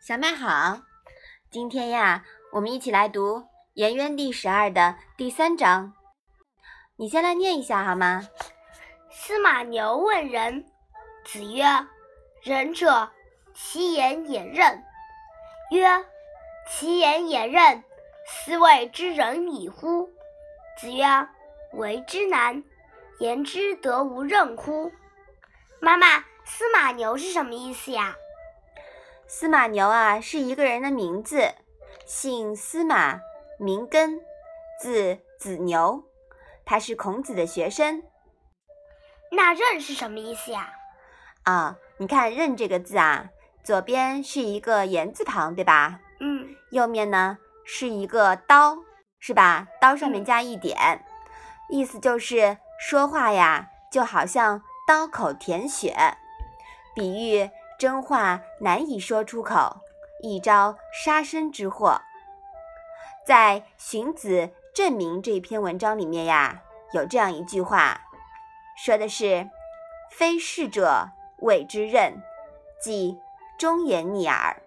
小麦好，今天呀，我们一起来读《颜渊第十二》的第三章。你先来念一下好吗？司马牛问仁，子曰：“仁者，其言也任。”曰：“其言也任，斯谓之仁矣乎？”子曰：“为之难，言之得无任乎？”妈妈，司马牛是什么意思呀？司马牛啊，是一个人的名字，姓司马，名根，字子牛，他是孔子的学生。那任是什么意思呀？啊，你看任这个字啊，左边是一个言字旁，对吧？嗯。右面呢是一个刀，是吧？刀上面加一点，意思就是说话呀，就好像刀口舔血，比喻。真话难以说出口，一招杀身之祸。在《荀子·证明》这篇文章里面呀，有这样一句话，说的是“非是者谓之任，即忠言逆耳”。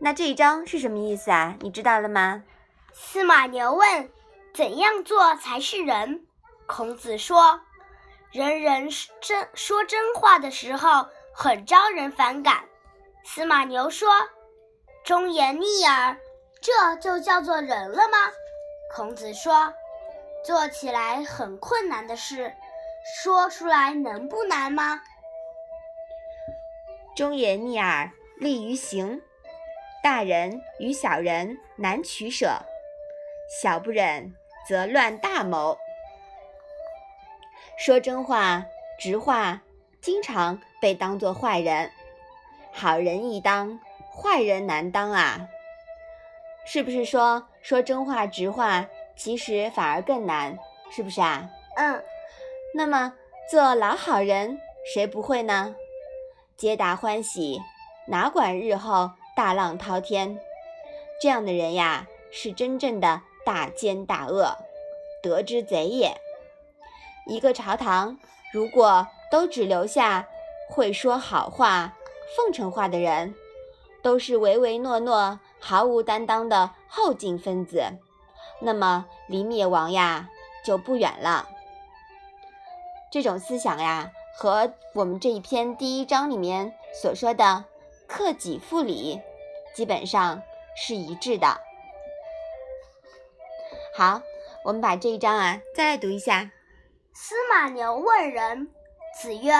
那这一章是什么意思啊？你知道了吗？司马牛问：“怎样做才是人？”孔子说。人人真说真话的时候很招人反感。司马牛说：“忠言逆耳，这就叫做人了吗？”孔子说：“做起来很困难的事，说出来能不难吗？”忠言逆耳利于行，大人与小人难取舍，小不忍则乱大谋。说真话、直话，经常被当作坏人。好人易当，坏人难当啊！是不是说说真话、直话，其实反而更难？是不是啊？嗯。那么做老好人，谁不会呢？皆大欢喜，哪管日后大浪滔天？这样的人呀，是真正的大奸大恶，得之贼也。一个朝堂，如果都只留下会说好话、奉承话的人，都是唯唯诺诺、毫无担当的后进分子，那么离灭亡呀就不远了。这种思想呀，和我们这一篇第一章里面所说的“克己复礼”基本上是一致的。好，我们把这一章啊再来读一下。司马牛问仁，子曰：“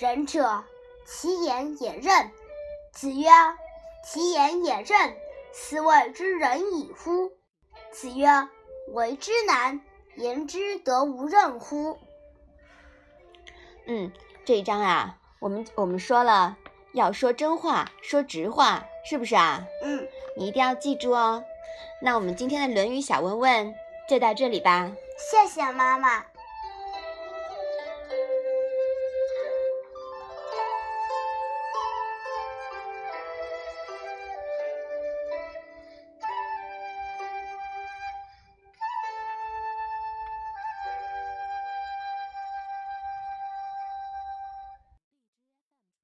仁者，其言也任。”子曰：“其言也任，斯谓之仁矣乎？”子曰：“为之难，言之得无任乎？”嗯，这一章啊，我们我们说了要说真话，说直话，是不是啊？嗯，你一定要记住哦。那我们今天的《论语》小问问就到这里吧。谢谢妈妈。